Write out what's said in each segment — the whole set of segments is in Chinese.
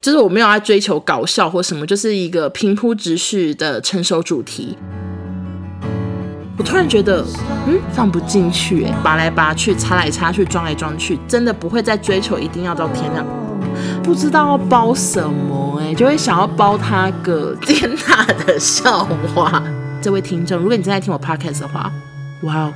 就是我没有在追求搞笑或什么，就是一个平铺直叙的成熟主题。我突然觉得，嗯，放不进去，哎，拔来拔去，插来插去，装来装去，真的不会再追求一定要到天亮，不知道要包什么，哎，就会想要包他个天大的笑话。这位听众，如果你正在听我 podcast 的话，哇哦！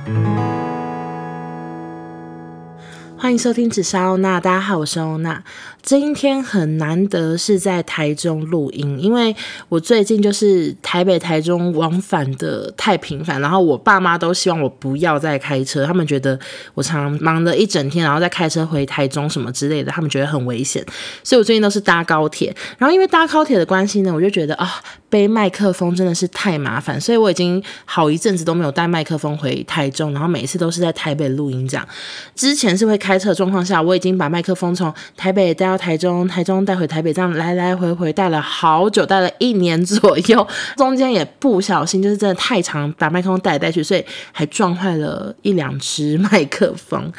欢迎收听紫砂欧娜，大家好，我是欧娜。今天很难得是在台中录音，因为我最近就是台北、台中往返的太频繁，然后我爸妈都希望我不要再开车，他们觉得我常忙了一整天，然后再开车回台中什么之类的，他们觉得很危险，所以我最近都是搭高铁。然后因为搭高铁的关系呢，我就觉得啊。背麦克风真的是太麻烦，所以我已经好一阵子都没有带麦克风回台中，然后每次都是在台北录音这样。之前是会开车的状况下，我已经把麦克风从台北带到台中，台中带回台北，这样来来回回带了好久，带了一年左右，中间也不小心就是真的太长，把麦克风带来带去，所以还撞坏了一两只麦克风。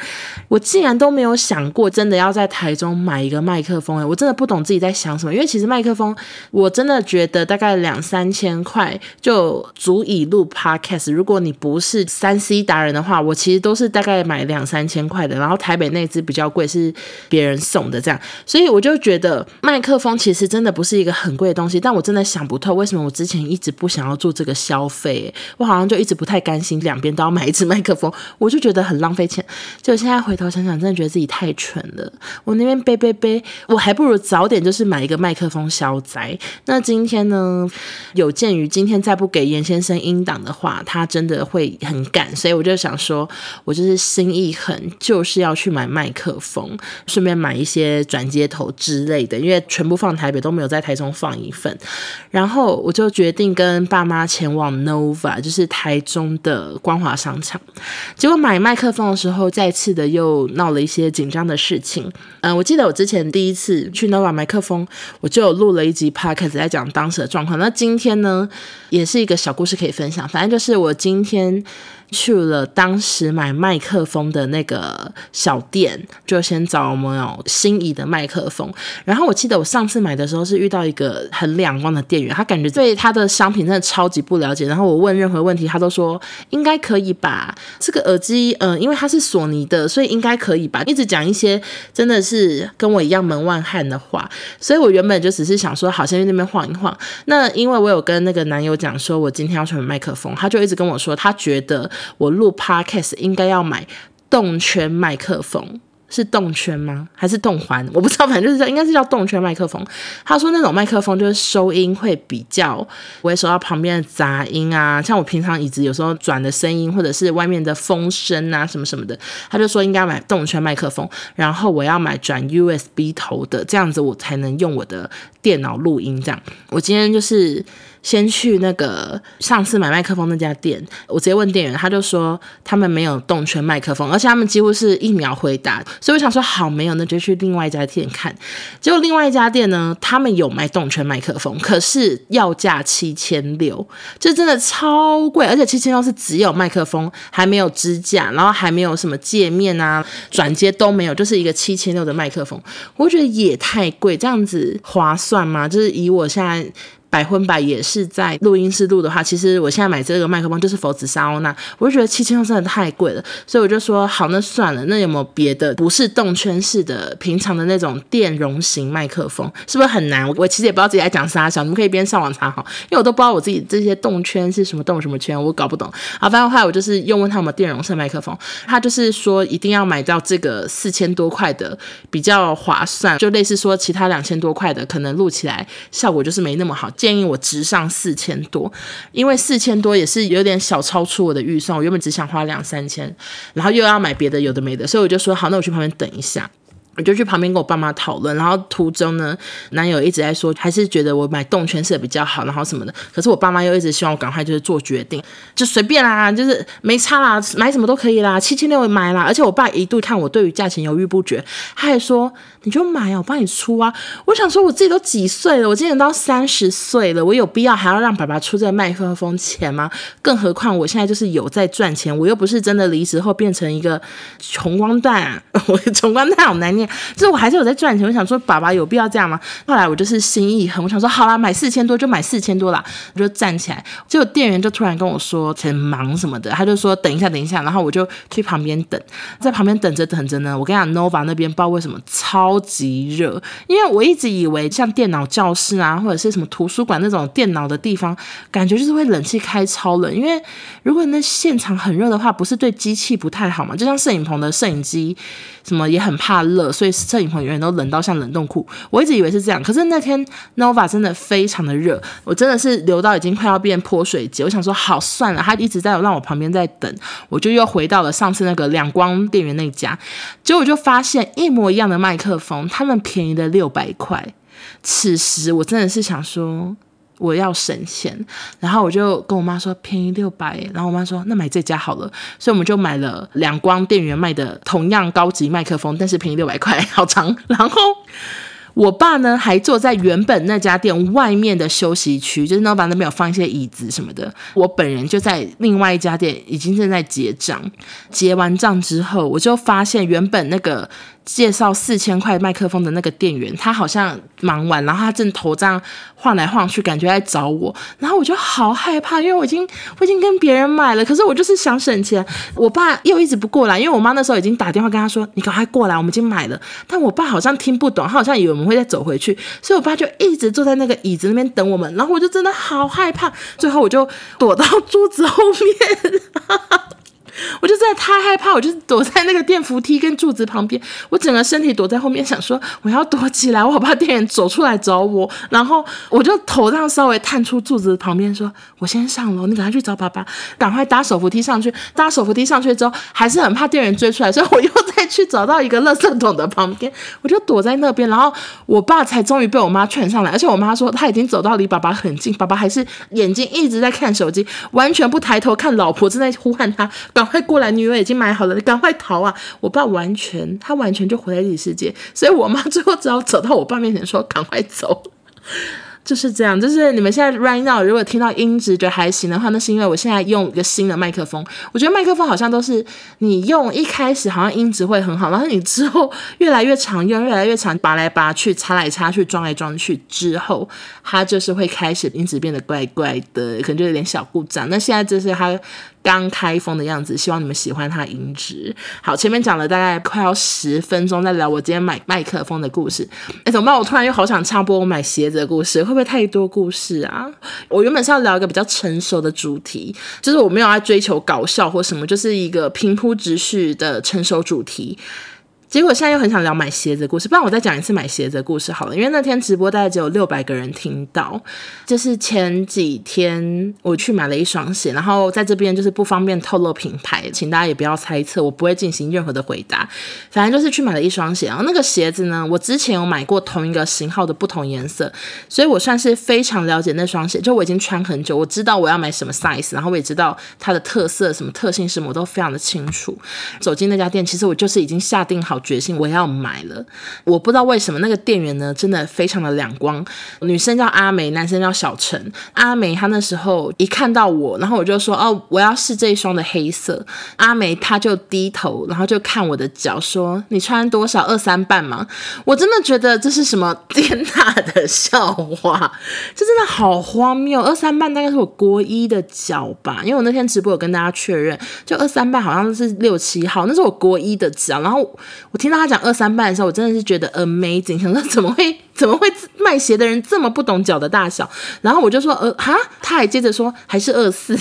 我竟然都没有想过真的要在台中买一个麦克风，哎，我真的不懂自己在想什么，因为其实麦克风我真的觉得大概。两三千块就足以录 podcast。如果你不是三 C 达人的话，我其实都是大概买两三千块的。然后台北那只比较贵，是别人送的这样。所以我就觉得麦克风其实真的不是一个很贵的东西。但我真的想不透为什么我之前一直不想要做这个消费。我好像就一直不太甘心两边都要买一支麦克风，我就觉得很浪费钱。就现在回头想想，真的觉得自己太蠢了。我那边背背背，我还不如早点就是买一个麦克风消灾。那今天呢？有鉴于今天再不给严先生音档的话，他真的会很赶，所以我就想说，我就是心一狠，就是要去买麦克风，顺便买一些转街头之类的，因为全部放台北都没有在台中放一份。然后我就决定跟爸妈前往 Nova，就是台中的光华商场。结果买麦克风的时候，再次的又闹了一些紧张的事情。嗯、我记得我之前第一次去 Nova 麦克风，我就有录了一集 Podcast 在讲当时的状况。那今天呢，也是一个小故事可以分享。反正就是我今天。去了当时买麦克风的那个小店，就先找我们有心仪的麦克风。然后我记得我上次买的时候是遇到一个很两光的店员，他感觉对他的商品真的超级不了解。然后我问任何问题，他都说应该可以吧。这个耳机，嗯，因为它是索尼的，所以应该可以吧。一直讲一些真的是跟我一样门外汉的话。所以我原本就只是想说，好，先去那边晃一晃。那因为我有跟那个男友讲说，我今天要去买麦克风，他就一直跟我说，他觉得。我录 podcast 应该要买动圈麦克风，是动圈吗？还是动环？我不知道，反正就是叫，应该是叫动圈麦克风。他说那种麦克风就是收音会比较不会收到旁边的杂音啊，像我平常椅子有时候转的声音，或者是外面的风声啊什么什么的。他就说应该买动圈麦克风，然后我要买转 USB 头的，这样子我才能用我的电脑录音。这样，我今天就是。先去那个上次买麦克风那家店，我直接问店员，他就说他们没有动圈麦克风，而且他们几乎是一秒回答，所以我想说好没有，那就去另外一家店看。结果另外一家店呢，他们有卖动圈麦克风，可是要价七千六，就真的超贵，而且七千六是只有麦克风，还没有支架，然后还没有什么界面啊、转接都没有，就是一个七千六的麦克风，我觉得也太贵，这样子划算吗？就是以我现在。百分百也是在录音室录的话，其实我现在买这个麦克风就是否紫砂欧娜，我就觉得七千多真的太贵了，所以我就说好，那算了，那有没有别的不是动圈式的平常的那种电容型麦克风？是不是很难？我其实也不知道自己在讲啥小，你们可以边上网查好，因为我都不知道我自己这些动圈是什么动什么圈，我搞不懂。好，反正后来我就是又问他们电容式麦克风，他就是说一定要买到这个四千多块的比较划算，就类似说其他两千多块的可能录起来效果就是没那么好。建议我直上四千多，因为四千多也是有点小超出我的预算。我原本只想花两三千，然后又要买别的有的没的，所以我就说好，那我去旁边等一下。我就去旁边跟我爸妈讨论，然后途中呢，男友一直在说，还是觉得我买动圈式比较好，然后什么的。可是我爸妈又一直希望我赶快就是做决定，就随便啦，就是没差啦，买什么都可以啦，七千六买啦。而且我爸一度看我对于价钱犹豫不决，他还说你就买啊，我帮你出啊。我想说我自己都几岁了，我今年都三十岁了，我有必要还要让爸爸出这个麦克风钱吗？更何况我现在就是有在赚钱，我又不是真的离职后变成一个穷光蛋，我穷光蛋好难念。就是我还是有在赚钱。我想说，爸爸有必要这样吗？后来我就是心一横，我想说，好啦，买四千多就买四千多啦，我就站起来。结果店员就突然跟我说很忙什么的，他就说等一下，等一下。然后我就去旁边等，在旁边等着等着呢，我跟你讲，Nova 那边不知道为什么超级热，因为我一直以为像电脑教室啊，或者是什么图书馆那种电脑的地方，感觉就是会冷气开超冷，因为如果那现场很热的话，不是对机器不太好嘛？就像摄影棚的摄影机。什么也很怕热，所以摄影棚永远都冷到像冷冻库。我一直以为是这样，可是那天 Nova 真的非常的热，我真的是流到已经快要变泼水节。我想说好算了，他一直在让我旁边在等，我就又回到了上次那个两光电源那家，结果我就发现一模一样的麦克风，他们便宜了六百块。此时我真的是想说。我要省钱，然后我就跟我妈说便宜六百，然后我妈说那买这家好了，所以我们就买了两光电源卖的同样高级麦克风，但是便宜六百块，好长。然后我爸呢还坐在原本那家店外面的休息区，就是老板那边有放一些椅子什么的。我本人就在另外一家店已经正在结账，结完账之后，我就发现原本那个。介绍四千块麦克风的那个店员，他好像忙完，然后他正头这样晃来晃去，感觉在找我，然后我就好害怕，因为我已经我已经跟别人买了，可是我就是想省钱。我爸又一直不过来，因为我妈那时候已经打电话跟他说：“你赶快过来，我们已经买了。”但我爸好像听不懂，他好像以为我们会再走回去，所以我爸就一直坐在那个椅子那边等我们，然后我就真的好害怕，最后我就躲到桌子后面。我就真的太害怕，我就躲在那个电扶梯跟柱子旁边，我整个身体躲在后面，想说我要躲起来，我好怕店员走出来找我。然后我就头上稍微探出柱子旁边，说：“我先上楼，你赶快去找爸爸，赶快搭手扶梯上去。”搭手扶梯上去之后，还是很怕店员追出来，所以我又再去找到一个垃圾桶的旁边，我就躲在那边。然后我爸才终于被我妈劝上来，而且我妈说他已经走到离爸爸很近，爸爸还是眼睛一直在看手机，完全不抬头看老婆正在呼喊他。快过来！女儿已经买好了，你赶快逃啊！我爸完全，他完全就活在自己世界，所以我妈最后只好走到我爸面前说：“赶快走。”就是这样，就是你们现在 right now 如果听到音质觉得还行的话，那是因为我现在用一个新的麦克风。我觉得麦克风好像都是你用一开始好像音质会很好，然后你之后越来越常用，越来越常拔来拔去、插来插去、装来装去之后，它就是会开始音质变得怪怪的，可能就有点小故障。那现在就是它。刚开封的样子，希望你们喜欢它的音质。好，前面讲了大概快要十分钟，在聊我今天买麦克风的故事。哎，怎么办？我突然又好想插播我买鞋子的故事，会不会太多故事啊？我原本是要聊一个比较成熟的主题，就是我没有爱追求搞笑或什么，就是一个平铺直叙的成熟主题。结果现在又很想聊买鞋子的故事，不然我再讲一次买鞋子的故事好了。因为那天直播大概只有六百个人听到，就是前几天我去买了一双鞋，然后在这边就是不方便透露品牌，请大家也不要猜测，我不会进行任何的回答。反正就是去买了一双鞋，然后那个鞋子呢，我之前有买过同一个型号的不同颜色，所以我算是非常了解那双鞋，就我已经穿很久，我知道我要买什么 size，然后我也知道它的特色、什么特性什么，我都非常的清楚。走进那家店，其实我就是已经下定好。决心我要买了，我不知道为什么那个店员呢，真的非常的两光。女生叫阿梅，男生叫小陈。阿梅她那时候一看到我，然后我就说哦，我要试这一双的黑色。阿梅她就低头，然后就看我的脚，说你穿多少？二三半吗？我真的觉得这是什么天大的笑话，这真的好荒谬。二三半大概是我国一的脚吧，因为我那天直播有跟大家确认，就二三半好像是六七号，那是我国一的脚，然后。我听到他讲二三半的时候，我真的是觉得 amazing，想说怎么会怎么会卖鞋的人这么不懂脚的大小？然后我就说呃哈，他还接着说还是二四，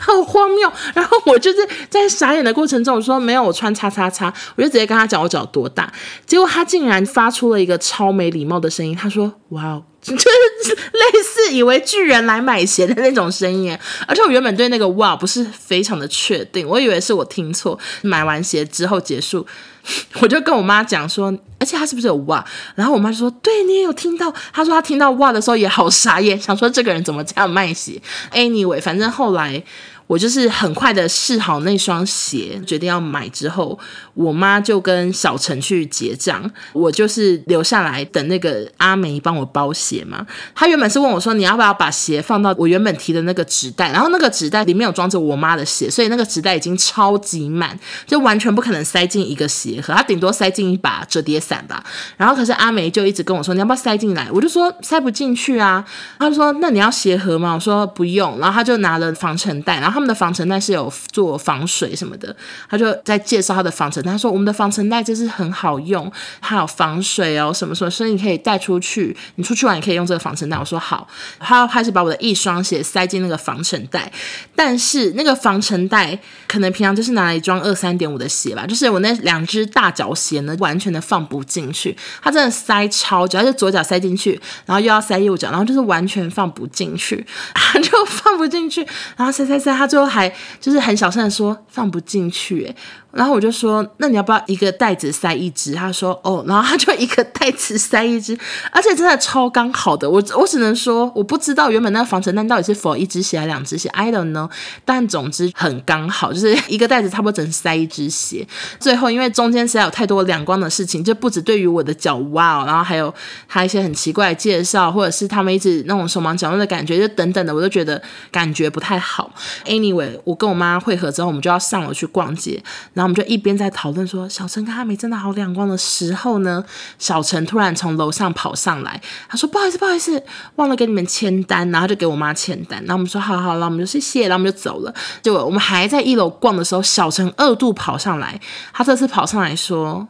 好荒谬。然后我就是在傻眼的过程中，我说没有，我穿叉叉叉，我就直接跟他讲我脚多大。结果他竟然发出了一个超没礼貌的声音，他说哇哦。就是类似以为巨人来买鞋的那种声音，而且我原本对那个哇不是非常的确定，我以为是我听错。买完鞋之后结束，我就跟我妈讲说，而且她是不是有哇？然后我妈就说，对，你也有听到。她说她听到哇的时候也好傻眼，想说这个人怎么这样卖血？Anyway，反正后来。我就是很快的试好那双鞋，决定要买之后，我妈就跟小陈去结账，我就是留下来等那个阿梅帮我包鞋嘛。她原本是问我说，你要不要把鞋放到我原本提的那个纸袋，然后那个纸袋里面有装着我妈的鞋，所以那个纸袋已经超级满，就完全不可能塞进一个鞋盒，她顶多塞进一把折叠伞吧。然后可是阿梅就一直跟我说，你要不要塞进来？我就说塞不进去啊。她说，那你要鞋盒吗？我说不用。然后她就拿了防尘袋，然后。他们的防尘袋是有做防水什么的，他就在介绍他的防尘袋。他说：“我们的防尘袋就是很好用，还有防水哦，什么什么，所以你可以带出去，你出去玩也可以用这个防尘袋。”我说：“好。”他要开始把我的一双鞋塞进那个防尘袋，但是那个防尘袋可能平常就是拿来装二三点五的鞋吧，就是我那两只大脚鞋呢，完全的放不进去。他真的塞超久，他就左脚塞进去，然后又要塞右脚，然后就是完全放不进去，他就放不进去，然后塞塞塞，他。最后还就是很小声的说放不进去，欸，然后我就说，那你要不要一个袋子塞一只？他说哦，然后他就一个袋子塞一只，而且真的超刚好的。我我只能说，我不知道原本那个防尘袋到底是否一只鞋还是两只鞋，I don't know。但总之很刚好，就是一个袋子差不多只能塞一只鞋。最后因为中间实在有太多两光的事情，就不止对于我的脚哇哦，然后还有他一些很奇怪的介绍，或者是他们一直那种手忙脚乱的感觉，就等等的，我都觉得感觉不太好。Anyway，我跟我妈会合之后，我们就要上楼去逛街。然后我们就一边在讨论说小陈跟阿梅真的好两光的时候呢，小陈突然从楼上跑上来，他说不好意思不好意思，忘了给你们签单，然后就给我妈签单。然后我们说好好了，我们就谢谢，然后我们就走了。结果我们还在一楼逛的时候，小陈二度跑上来，他这次跑上来说。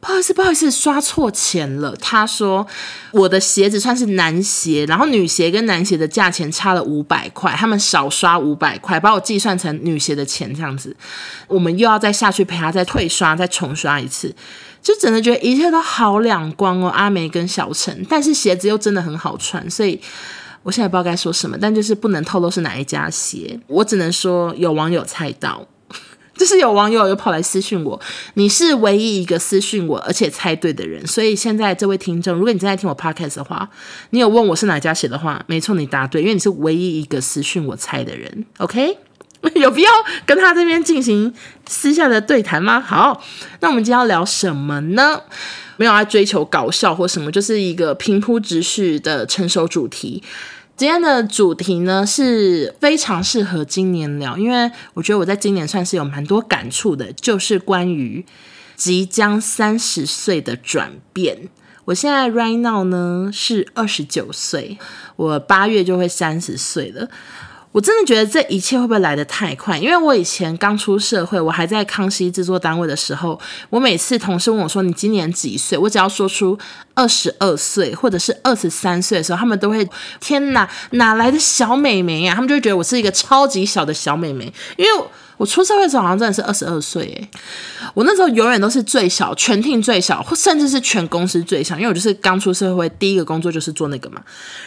不好意思，不好意思，刷错钱了。他说我的鞋子算是男鞋，然后女鞋跟男鞋的价钱差了五百块，他们少刷五百块，把我计算成女鞋的钱这样子。我们又要再下去陪他再退刷，再重刷一次，就真的觉得一切都好两光哦。阿梅跟小陈，但是鞋子又真的很好穿，所以我现在不知道该说什么，但就是不能透露是哪一家鞋。我只能说有网友猜到。就是有网友又跑来私讯我，你是唯一一个私讯我而且猜对的人，所以现在这位听众，如果你正在听我 podcast 的话，你有问我是哪家写的话，没错，你答对，因为你是唯一一个私讯我猜的人，OK？有必要跟他这边进行私下的对谈吗？好，那我们今天要聊什么呢？没有要追求搞笑或什么，就是一个平铺直叙的成熟主题。今天的主题呢，是非常适合今年聊，因为我觉得我在今年算是有蛮多感触的，就是关于即将三十岁的转变。我现在 right now 呢是二十九岁，我八月就会三十岁了。我真的觉得这一切会不会来得太快？因为我以前刚出社会，我还在康熙制作单位的时候，我每次同事问我说，你今年几岁，我只要说出二十二岁或者是二十三岁的时候，他们都会天哪，哪来的小美眉呀？他们就会觉得我是一个超级小的小美眉，因为。我出社会的时候好像真的是二十二岁诶，我那时候永远都是最小，全听最小，或甚至是全公司最小，因为我就是刚出社会，第一个工作就是做那个嘛。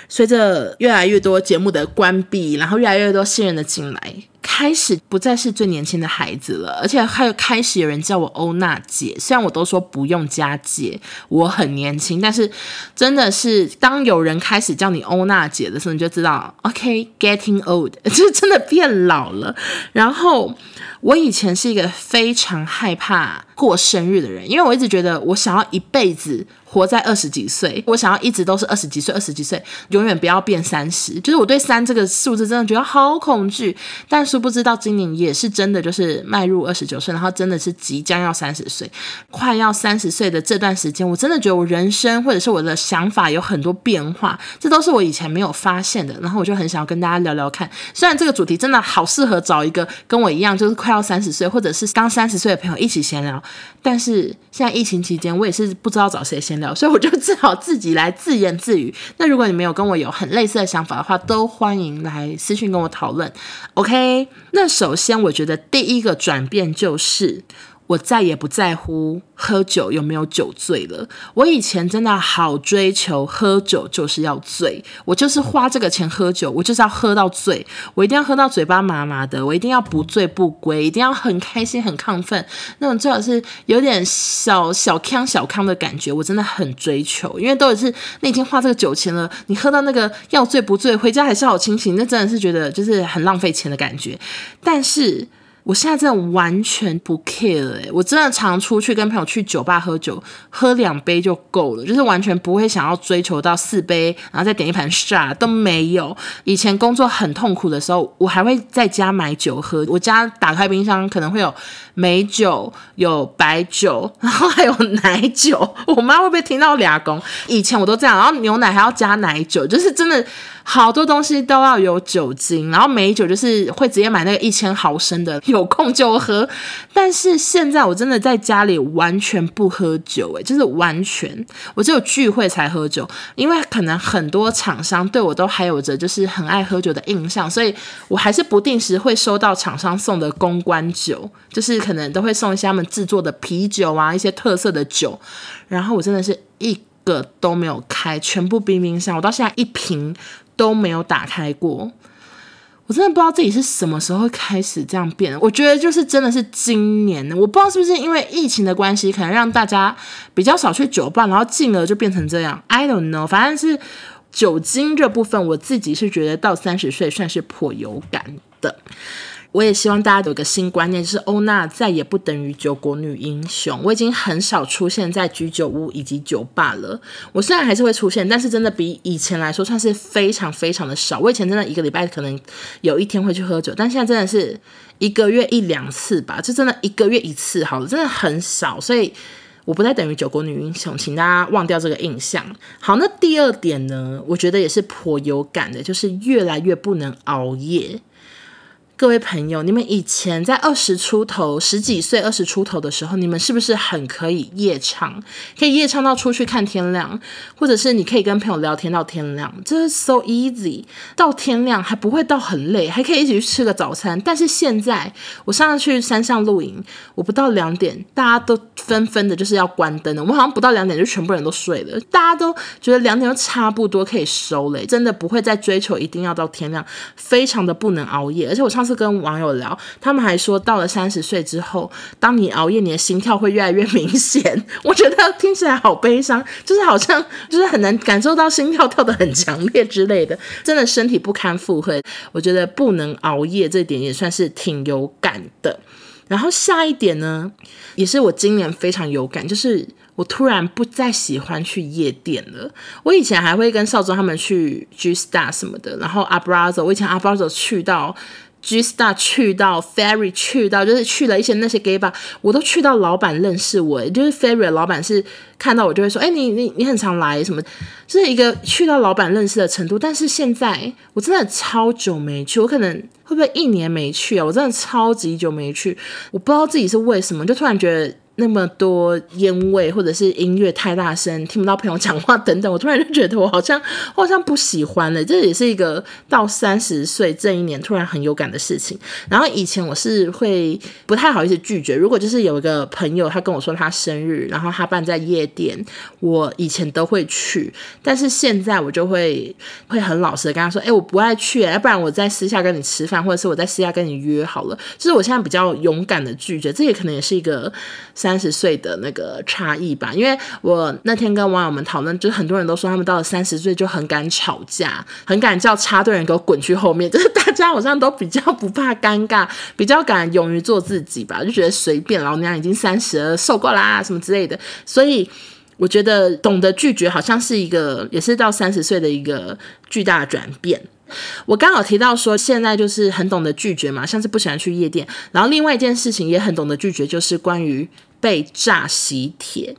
随着越来越多节目的关闭，然后越来越多新人的进来。开始不再是最年轻的孩子了，而且还有开始有人叫我欧娜姐。虽然我都说不用加姐，我很年轻，但是真的是当有人开始叫你欧娜姐的时候，你就知道，OK，getting old，就真的变老了。然后我以前是一个非常害怕过生日的人，因为我一直觉得我想要一辈子。活在二十几岁，我想要一直都是二十几岁，二十几岁永远不要变三十。就是我对三这个数字真的觉得好恐惧。但殊不知到今年也是真的，就是迈入二十九岁，然后真的是即将要三十岁，快要三十岁的这段时间，我真的觉得我人生或者是我的想法有很多变化，这都是我以前没有发现的。然后我就很想要跟大家聊聊看。虽然这个主题真的好适合找一个跟我一样就是快要三十岁或者是刚三十岁的朋友一起闲聊，但是现在疫情期间，我也是不知道找谁闲聊。所以我就只好自己来自言自语。那如果你没有跟我有很类似的想法的话，都欢迎来私信跟我讨论。OK，那首先我觉得第一个转变就是。我再也不在乎喝酒有没有酒醉了。我以前真的好追求喝酒就是要醉，我就是花这个钱喝酒，我就是要喝到醉，我一定要喝到嘴巴麻麻的，我一定要不醉不归，一定要很开心很亢奋，那种最好是有点小小康小康的感觉，我真的很追求，因为都是那天花这个酒钱了，你喝到那个要醉不醉，回家还是好清醒，那真的是觉得就是很浪费钱的感觉，但是。我现在真的完全不 care 哎、我真的常出去跟朋友去酒吧喝酒，喝两杯就够了，就是完全不会想要追求到四杯，然后再点一盘沙都没有。以前工作很痛苦的时候，我还会在家买酒喝，我家打开冰箱可能会有美酒、有白酒，然后还有奶酒。我妈会不会听到俩公？以前我都这样，然后牛奶还要加奶酒，就是真的。好多东西都要有酒精，然后美酒就是会直接买那个一千毫升的，有空就喝。但是现在我真的在家里完全不喝酒，诶，就是完全，我只有聚会才喝酒，因为可能很多厂商对我都还有着就是很爱喝酒的印象，所以我还是不定时会收到厂商送的公关酒，就是可能都会送一些他们制作的啤酒啊，一些特色的酒，然后我真的是一个都没有开，全部冰冰箱，我到现在一瓶。都没有打开过，我真的不知道自己是什么时候开始这样变的。我觉得就是真的是今年，我不知道是不是因为疫情的关系，可能让大家比较少去酒吧，然后进而就变成这样。I don't know，反正是酒精这部分，我自己是觉得到三十岁算是颇有感的。我也希望大家有个新观念，就是欧娜再也不等于酒国女英雄。我已经很少出现在居酒屋以及酒吧了。我虽然还是会出现，但是真的比以前来说算是非常非常的少。我以前真的一个礼拜可能有一天会去喝酒，但现在真的是一个月一两次吧，就真的一个月一次好了，真的很少。所以我不再等于酒国女英雄，请大家忘掉这个印象。好，那第二点呢，我觉得也是颇有感的，就是越来越不能熬夜。各位朋友，你们以前在二十出头、十几岁、二十出头的时候，你们是不是很可以夜唱？可以夜唱到出去看天亮，或者是你可以跟朋友聊天到天亮，这是 so easy。到天亮还不会到很累，还可以一起去吃个早餐。但是现在，我上次去山上露营，我不到两点，大家都纷纷的就是要关灯了。我们好像不到两点就全部人都睡了，大家都觉得两点就差不多可以收了，真的不会再追求一定要到天亮，非常的不能熬夜。而且我上次。跟网友聊，他们还说到了三十岁之后，当你熬夜，你的心跳会越来越明显。我觉得听起来好悲伤，就是好像就是很难感受到心跳跳得很强烈之类的，真的身体不堪负荷。我觉得不能熬夜这点也算是挺有感的。然后下一点呢，也是我今年非常有感，就是我突然不再喜欢去夜店了。我以前还会跟少宗他们去 G Star 什么的，然后 Abrazo，我以前 Abrazo 去到。G Star 去到 Ferry 去到，就是去了一些那些 gay bar，我都去到老板认识我，就是 Ferry 的老板是看到我就会说，哎、你你你很常来什么，就是一个去到老板认识的程度。但是现在我真的超久没去，我可能会不会一年没去啊？我真的超级久没去，我不知道自己是为什么，就突然觉得。那么多烟味，或者是音乐太大声，听不到朋友讲话等等，我突然就觉得我好像我好像不喜欢了。这也是一个到三十岁这一年突然很有感的事情。然后以前我是会不太好意思拒绝，如果就是有一个朋友他跟我说他生日，然后他办在夜店，我以前都会去。但是现在我就会会很老实的跟他说，哎，我不爱去，要不然我在私下跟你吃饭，或者是我在私下跟你约好了。就是我现在比较勇敢的拒绝，这也可能也是一个。三三十岁的那个差异吧，因为我那天跟网友们讨论，就是很多人都说他们到了三十岁就很敢吵架，很敢叫插队人给我滚去后面，就是大家好像都比较不怕尴尬，比较敢勇于做自己吧，就觉得随便，老娘已经三十了，受够啦什么之类的，所以我觉得懂得拒绝好像是一个，也是到三十岁的一个巨大转变。我刚好提到说，现在就是很懂得拒绝嘛，像是不喜欢去夜店，然后另外一件事情也很懂得拒绝，就是关于。被炸喜帖，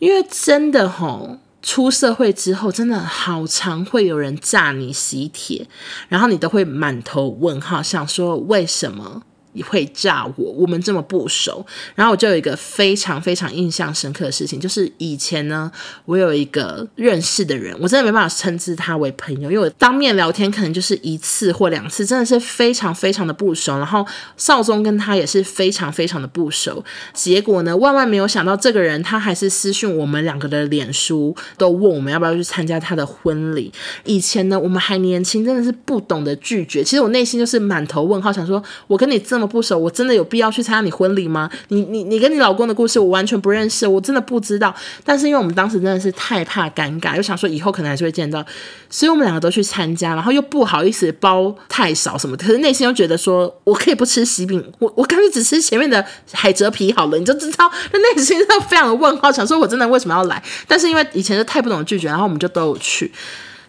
因为真的吼，出社会之后，真的好常会有人炸你喜帖，然后你都会满头问号，想说为什么会炸我？我们这么不熟。然后我就有一个非常非常印象深刻的事情，就是以前呢，我有一个认识的人，我真的没办法称之他为朋友，因为我当面聊天可能就是一次或两次，真的是非常非常的不熟。然后少宗跟他也是非常非常的不熟。结果呢，万万没有想到，这个人他还是私讯我们两个的脸书，都问我们要不要去参加他的婚礼。以前呢，我们还年轻，真的是不懂得拒绝。其实我内心就是满头问号，想说，我跟你这么不熟，我真的有必要去参加你婚礼吗？你你你跟你老公的故事，我完全不认识，我真的不知道。但是因为我们当时真的是太怕尴尬，又想说以后可能还是会见到，所以我们两个都去参加，然后又不好意思包太少什么，可是内心又觉得说我可以不吃喜饼，我我干脆只吃前面的海蜇皮好了，你就知道，那内心都非常的问号，想说我真的为什么要来？但是因为以前就太不懂拒绝，然后我们就都有去。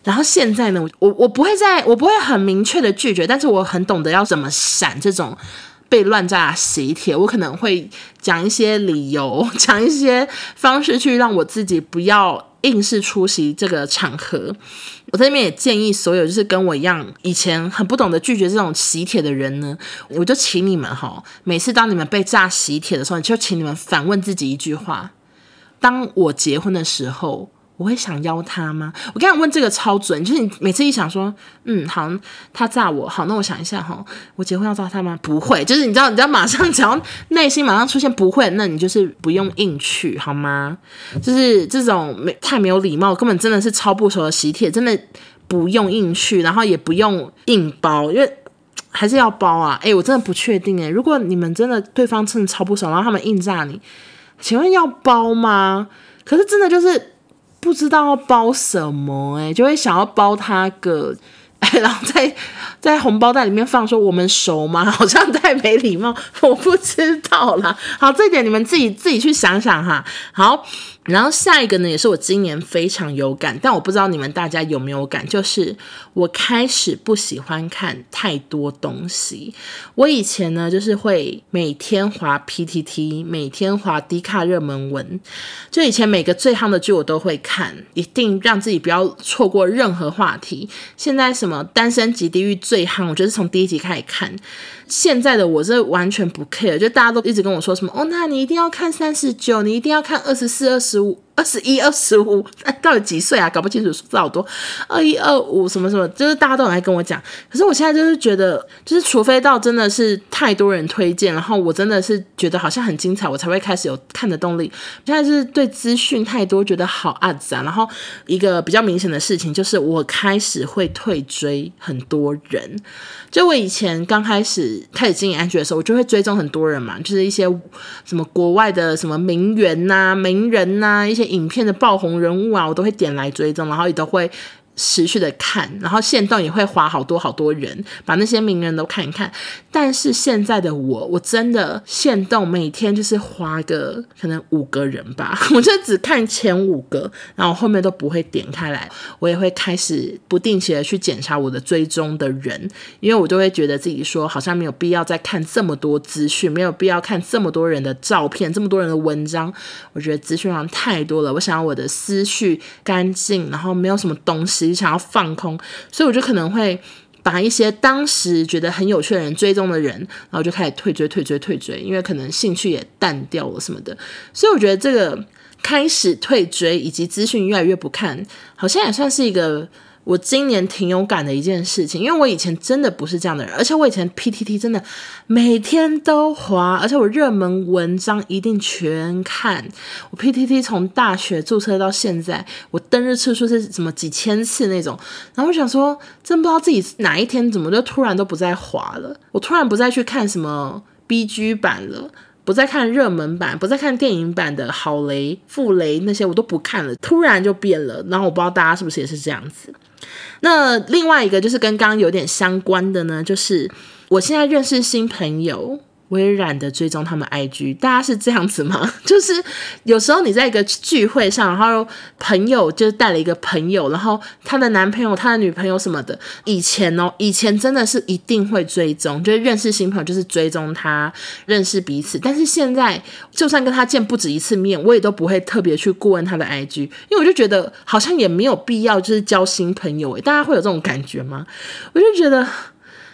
然后现在呢，我我不会再，我不会很明确的拒绝，但是我很懂得要怎么闪这种被乱炸喜帖。我可能会讲一些理由，讲一些方式去让我自己不要硬是出席这个场合。我在这边也建议所有就是跟我一样以前很不懂得拒绝这种喜帖的人呢，我就请你们哈，每次当你们被炸喜帖的时候，就请你们反问自己一句话：当我结婚的时候。我会想邀他吗？我刚才问这个超准，就是你每次一想说，嗯，好，他炸我，好，那我想一下哈，我结婚要炸他吗？不会，就是你知道，你知道，马上只要内心马上出现不会，那你就是不用硬去，好吗？就是这种没太没有礼貌，根本真的是超不熟的喜帖，真的不用硬去，然后也不用硬包，因为还是要包啊。诶，我真的不确定诶，如果你们真的对方真的超不熟，然后他们硬炸你，请问要包吗？可是真的就是。不知道包什么哎、就会想要包他个，然后在在红包袋里面放说我们熟吗？好像太没礼貌，我不知道啦。好，这点你们自己自己去想想哈。好。然后下一个呢，也是我今年非常有感，但我不知道你们大家有没有感，就是我开始不喜欢看太多东西。我以前呢，就是会每天滑 PTT，每天滑低卡热门文，就以前每个最夯的剧我都会看，一定让自己不要错过任何话题。现在什么单身即地狱最夯，我就是从第一集开始看。现在的我是完全不 care，就大家都一直跟我说什么哦，那你一定要看三十九，你一定要看二十四、二十五。二十一、二十五，到底几岁啊？搞不清楚，数字好多。二一、二五，什么什么，就是大家都很爱跟我讲。可是我现在就是觉得，就是除非到真的是太多人推荐，然后我真的是觉得好像很精彩，我才会开始有看的动力。现在是对资讯太多，觉得好阿杂。然后一个比较明显的事情就是，我开始会退追很多人。就我以前刚开始开始经营安全的时候，我就会追踪很多人嘛，就是一些什么国外的什么名媛呐、名人呐、一些。影片的爆红人物啊，我都会点来追踪，然后也都会。持续的看，然后限动也会划好多好多人，把那些名人都看一看。但是现在的我，我真的限动每天就是划个可能五个人吧，我就只看前五个，然后后面都不会点开来。我也会开始不定期的去检查我的追踪的人，因为我就会觉得自己说好像没有必要再看这么多资讯，没有必要看这么多人的照片，这么多人的文章。我觉得资讯量太多了，我想要我的思绪干净，然后没有什么东西。想要放空，所以我就可能会把一些当时觉得很有趣的人追踪的人，然后就开始退追、退追、退追，因为可能兴趣也淡掉了什么的。所以我觉得这个开始退追以及资讯越来越不看，好像也算是一个。我今年挺有感的一件事情，因为我以前真的不是这样的人，而且我以前 PTT 真的每天都滑，而且我热门文章一定全看。我 PTT 从大学注册到现在，我登日次数是什么几千次那种。然后我想说，真不知道自己哪一天怎么就突然都不再滑了，我突然不再去看什么 BG 版了。不再看热门版，不再看电影版的好雷、傅雷那些，我都不看了。突然就变了，然后我不知道大家是不是也是这样子。那另外一个就是跟刚刚有点相关的呢，就是我现在认识新朋友。我也懒得追踪他们 IG，大家是这样子吗？就是有时候你在一个聚会上，然后朋友就带了一个朋友，然后他的男朋友、他的女朋友什么的。以前哦，以前真的是一定会追踪，就是认识新朋友就是追踪他，认识彼此。但是现在，就算跟他见不止一次面，我也都不会特别去过问他的 IG，因为我就觉得好像也没有必要，就是交新朋友。诶，大家会有这种感觉吗？我就觉得。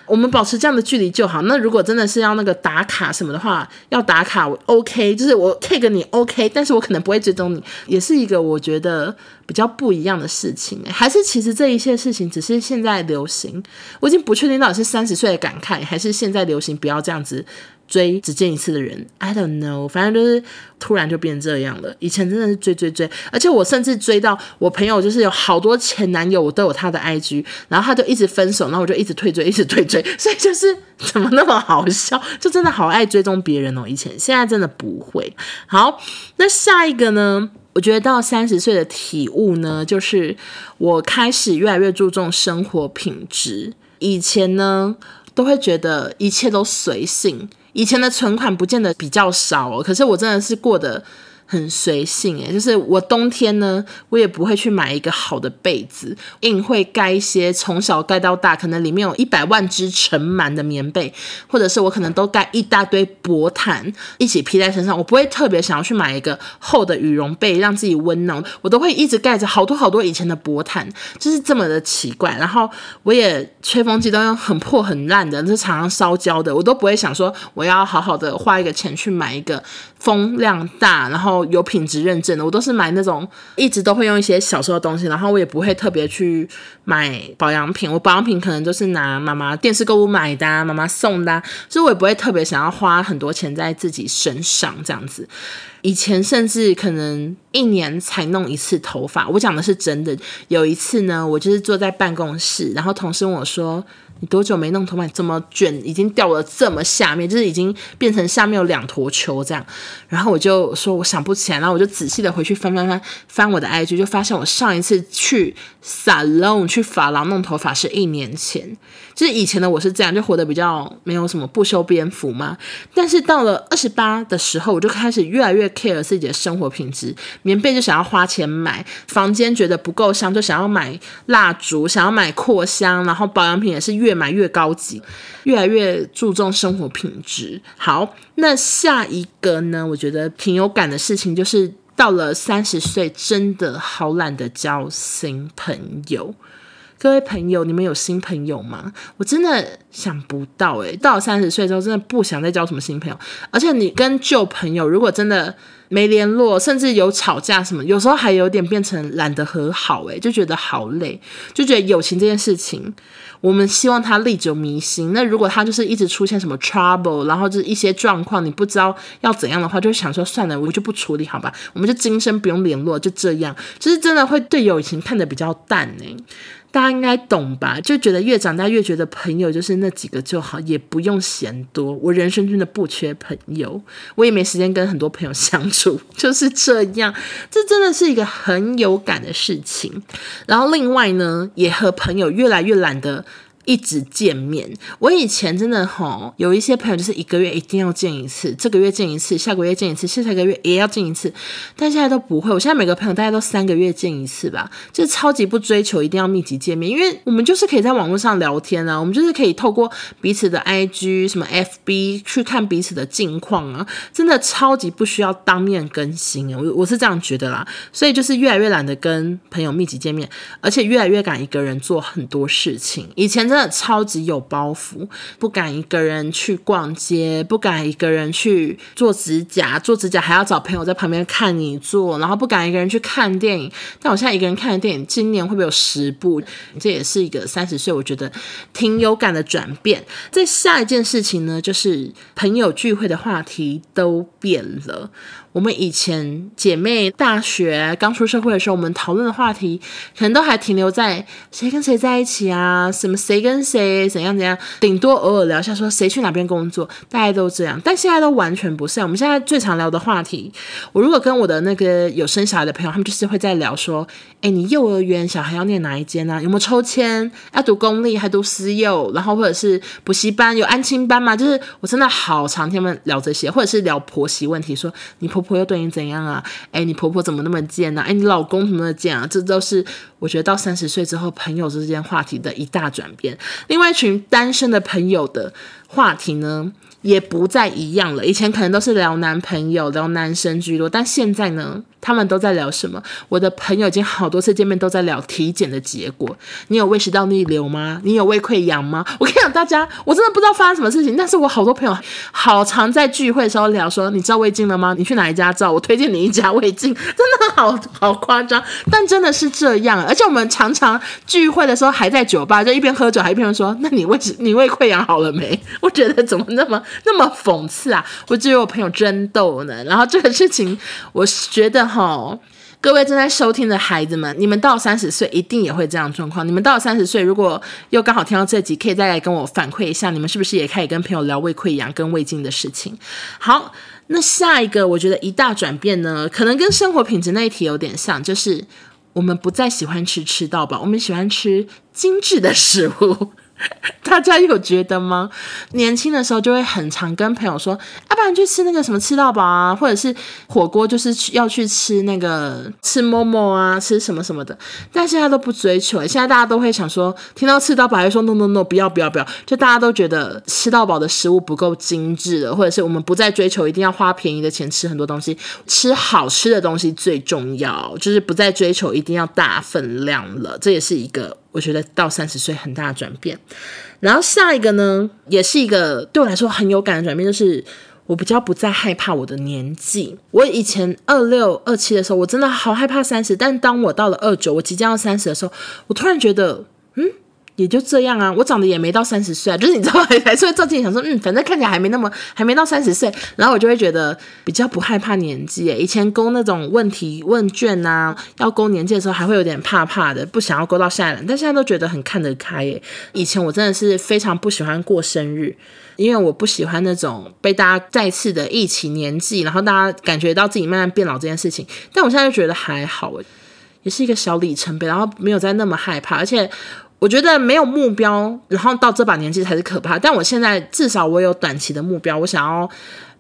我们保持这样的距离就好。那如果真的是要那个打卡什么的话，要打卡我 OK，就是我 take 你 OK，但是我可能不会追踪你，也是一个我觉得比较不一样的事情。还是其实这一些事情只是现在流行，我已经不确定到底是三十岁的感慨，还是现在流行不要这样子。追只见一次的人，I don't know，反正就是突然就变这样了。以前真的是追追追，而且我甚至追到我朋友就是有好多前男友，我都有他的 IG，然后他就一直分手，然后我就一直退追，一直退追，所以就是怎么那么好笑，就真的好爱追踪别人哦。以前现在真的不会。好，那下一个呢？我觉得到三十岁的体悟呢，就是我开始越来越注重生活品质。以前呢，都会觉得一切都随性。以前的存款不见得比较少哦，可是我真的是过得很随性诶，就是我冬天呢，我也不会去买一个好的被子，硬会盖一些从小盖到大，可能里面有一百万只尘螨的棉被，或者是我可能都盖一大堆薄毯一起披在身上，我不会特别想要去买一个厚的羽绒被让自己温暖，我都会一直盖着好多好多以前的薄毯，就是这么的奇怪。然后我也吹风机都用很破很烂的，就是常常烧焦的，我都不会想说我要好好的花一个钱去买一个风量大，然后。有品质认证的，我都是买那种一直都会用一些小时候的东西，然后我也不会特别去买保养品。我保养品可能就是拿妈妈电视购物买的，妈妈送的，所以我也不会特别想要花很多钱在自己身上这样子。以前甚至可能一年才弄一次头发，我讲的是真的。有一次呢，我就是坐在办公室，然后同事问我说，你多久没弄头发？怎么卷已经掉了这么下面，就是已经变成下面有两坨球这样。然后我就说我想不起来，然后我就仔细的回去翻翻翻翻我的 IG，就发现我上一次去 salon 去发廊弄头发是一年前。就是以前的我是这样，就活得比较没有什么不修边幅嘛。但是到了二十八的时候，我就开始越来越 care 自己的生活品质，棉被就想要花钱买，房间觉得不够香就想要买蜡烛，想要买扩香，然后保养品也是越越买越高级，越来越注重生活品质。好，那下一个呢？我觉得挺有感的事情，就是到了三十岁，真的好懒得交新朋友。各位朋友，你们有新朋友吗？我真的想不到诶，到了三十岁之后，真的不想再交什么新朋友。而且你跟旧朋友，如果真的没联络，甚至有吵架什么，有时候还有点变成懒得和好，诶，就觉得好累，就觉得友情这件事情，我们希望他历久弥新。那如果他就是一直出现什么 trouble，然后就是一些状况，你不知道要怎样的话，就想说算了，我就不处理，好吧？我们就今生不用联络，就这样，就是真的会对友情看得比较淡诶。大家应该懂吧？就觉得越长大越觉得朋友就是那几个就好，也不用嫌多。我人生真的不缺朋友，我也没时间跟很多朋友相处，就是这样。这真的是一个很有感的事情。然后另外呢，也和朋友越来越懒得。一直见面，我以前真的吼，有一些朋友就是一个月一定要见一次，这个月见一次，下个月见一次，下下个月也要见一次，但现在都不会。我现在每个朋友大概都三个月见一次吧，就超级不追求一定要密集见面，因为我们就是可以在网络上聊天啊，我们就是可以透过彼此的 IG 什么 FB 去看彼此的近况啊，真的超级不需要当面更新，我我是这样觉得啦，所以就是越来越懒得跟朋友密集见面，而且越来越敢一个人做很多事情，以前真的。真的超级有包袱，不敢一个人去逛街，不敢一个人去做指甲，做指甲还要找朋友在旁边看你做，然后不敢一个人去看电影。但我现在一个人看的电影，今年会不会有十部？这也是一个三十岁我觉得挺有感的转变。再下一件事情呢，就是朋友聚会的话题都变了。我们以前姐妹大学刚出社会的时候，我们讨论的话题可能都还停留在谁跟谁在一起啊，什么谁跟谁怎样怎样，顶多偶尔聊一下说谁去哪边工作，大家都这样。但现在都完全不是。我们现在最常聊的话题，我如果跟我的那个有生小孩的朋友，他们就是会在聊说，哎，你幼儿园小孩要念哪一间啊？有没有抽签？要读公立还读私幼？然后或者是补习班有安亲班吗？就是我真的好常听他们聊这些，或者是聊婆媳问题，说你婆。婆婆又对你怎样啊？哎，你婆婆怎么那么贱呢、啊？哎，你老公怎么那么贱啊？这都是我觉得到三十岁之后朋友之间话题的一大转变。另外一群单身的朋友的话题呢，也不再一样了。以前可能都是聊男朋友、聊男生居多，但现在呢，他们都在聊什么？我的朋友已经好多次见面都在聊体检的结果。你有胃食道逆流吗？你有胃溃疡吗？我跟你讲，大家我真的不知道发生什么事情，但是我好多朋友 好常在聚会的时候聊说，你照胃镜了吗？你去哪一家照？我推荐你一家胃镜，真的好好夸张，但真的是这样。而且我们常常聚会的时候还在酒吧，就一边喝酒还一边说，那你胃 你胃溃疡好了没？我觉得怎么那么那么讽刺啊！我觉得我朋友真逗呢。然后这个事情，我觉得。哈，各位正在收听的孩子们，你们到三十岁一定也会这样状况。你们到三十岁，如果又刚好听到这集，可以再来跟我反馈一下，你们是不是也可以跟朋友聊胃溃疡跟胃镜的事情？好，那下一个我觉得一大转变呢，可能跟生活品质那一题有点像，就是我们不再喜欢吃吃到饱，我们喜欢吃精致的食物。大家有觉得吗？年轻的时候就会很常跟朋友说，要不然去吃那个什么吃到饱啊，或者是火锅，就是去要去吃那个吃某某啊，吃什么什么的。但现在都不追求，现在大家都会想说，听到吃到饱还说 no no no，不要不要不要，就大家都觉得吃到饱的食物不够精致了，或者是我们不再追求一定要花便宜的钱吃很多东西，吃好吃的东西最重要，就是不再追求一定要大分量了。这也是一个。我觉得到三十岁很大的转变，然后下一个呢，也是一个对我来说很有感的转变，就是我比较不再害怕我的年纪。我以前二六二七的时候，我真的好害怕三十，但当我到了二九，我即将要三十的时候，我突然觉得，嗯。也就这样啊，我长得也没到三十岁啊，就是你知道，还是会照镜想说，嗯，反正看起来还没那么，还没到三十岁，然后我就会觉得比较不害怕年纪。以前勾那种问题问卷啊，要勾年纪的时候，还会有点怕怕的，不想要勾到下一栏，但现在都觉得很看得开耶。以前我真的是非常不喜欢过生日，因为我不喜欢那种被大家再次的忆起年纪，然后大家感觉到自己慢慢变老这件事情。但我现在就觉得还好，也是一个小里程碑，然后没有再那么害怕，而且。我觉得没有目标，然后到这把年纪才是可怕。但我现在至少我有短期的目标，我想要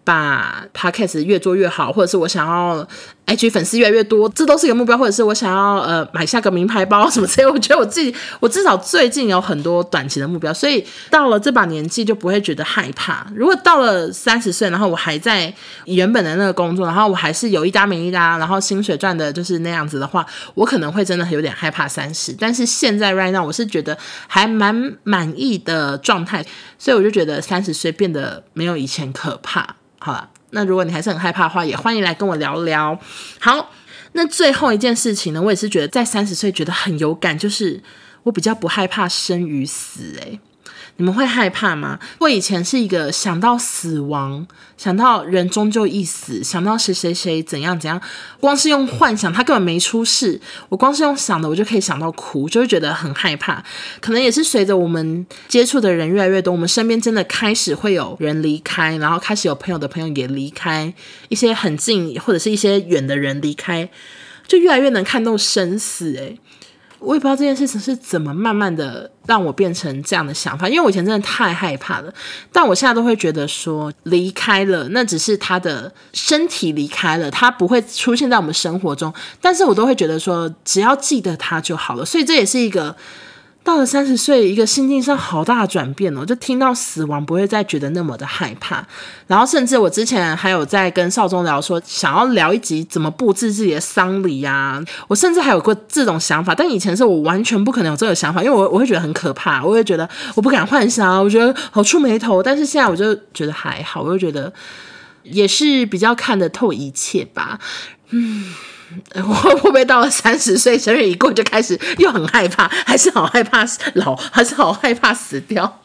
把 Podcast 越做越好，或者是我想要。IG 粉丝越来越多，这都是一个目标，或者是我想要呃买下个名牌包什么之类。我觉得我自己，我至少最近有很多短期的目标，所以到了这把年纪就不会觉得害怕。如果到了三十岁，然后我还在原本的那个工作，然后我还是有一搭没一搭，然后薪水赚的就是那样子的话，我可能会真的有点害怕三十。但是现在 right now 我是觉得还蛮满意的状态，所以我就觉得三十岁变得没有以前可怕。好了。那如果你还是很害怕的话，也欢迎来跟我聊聊。好，那最后一件事情呢，我也是觉得在三十岁觉得很有感，就是我比较不害怕生与死，欸。你们会害怕吗？我以前是一个想到死亡，想到人终究一死，想到谁谁谁怎样怎样，光是用幻想，他根本没出事，我光是用想的，我就可以想到哭，就会觉得很害怕。可能也是随着我们接触的人越来越多，我们身边真的开始会有人离开，然后开始有朋友的朋友也离开，一些很近或者是一些远的人离开，就越来越能看到生死，欸。诶。我也不知道这件事情是怎么慢慢的让我变成这样的想法，因为我以前真的太害怕了，但我现在都会觉得说离开了，那只是他的身体离开了，他不会出现在我们生活中，但是我都会觉得说只要记得他就好了，所以这也是一个。到了三十岁，一个心境上好大的转变哦，就听到死亡不会再觉得那么的害怕，然后甚至我之前还有在跟少宗聊说，想要聊一集怎么布置自己的丧礼呀，我甚至还有过这种想法，但以前是我完全不可能有这个想法，因为我我会觉得很可怕，我会觉得我不敢幻想，我觉得好触眉头，但是现在我就觉得还好，我就觉得也是比较看得透一切吧，嗯。我会不会到了三十岁生日一过就开始又很害怕，还是好害怕老，还是好害怕死掉？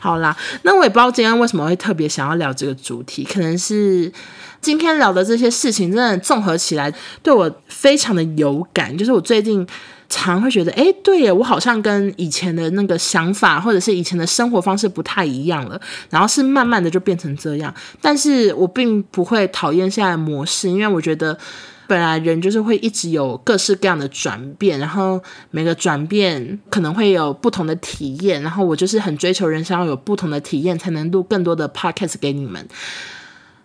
好啦，那我也不知道今天为什么会特别想要聊这个主题，可能是今天聊的这些事情真的综合起来对我非常的有感，就是我最近常会觉得，哎，对耶，我好像跟以前的那个想法或者是以前的生活方式不太一样了，然后是慢慢的就变成这样，但是我并不会讨厌现在的模式，因为我觉得。本来人就是会一直有各式各样的转变，然后每个转变可能会有不同的体验，然后我就是很追求人生要有不同的体验，才能录更多的 podcast 给你们。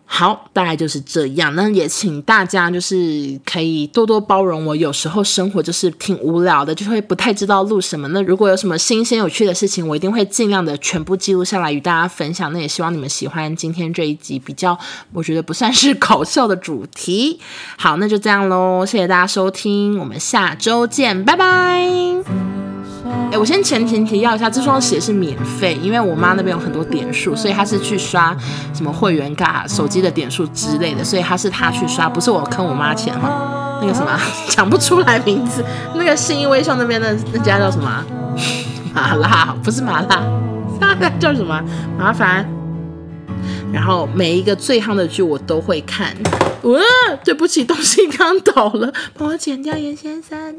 好，大概就是这样。那也请大家就是可以多多包容我，有时候生活就是挺无聊的，就会不太知道录什么。那如果有什么新鲜有趣的事情，我一定会尽量的全部记录下来与大家分享。那也希望你们喜欢今天这一集比较，我觉得不算是搞笑的主题。好，那就这样喽，谢谢大家收听，我们下周见，拜拜。哎，我先前情提要一下，这双鞋是免费，因为我妈那边有很多点数，所以她是去刷什么会员卡、手机的点数之类的，所以她是她去刷，不是我坑我妈钱哈。那个什么 讲不出来名字，那个信义威秀那边的那家叫什么？麻辣不是麻辣，那叫什么？麻烦。然后每一个最夯的剧我都会看。哇，对不起，东西刚倒了，帮我剪掉，严先生。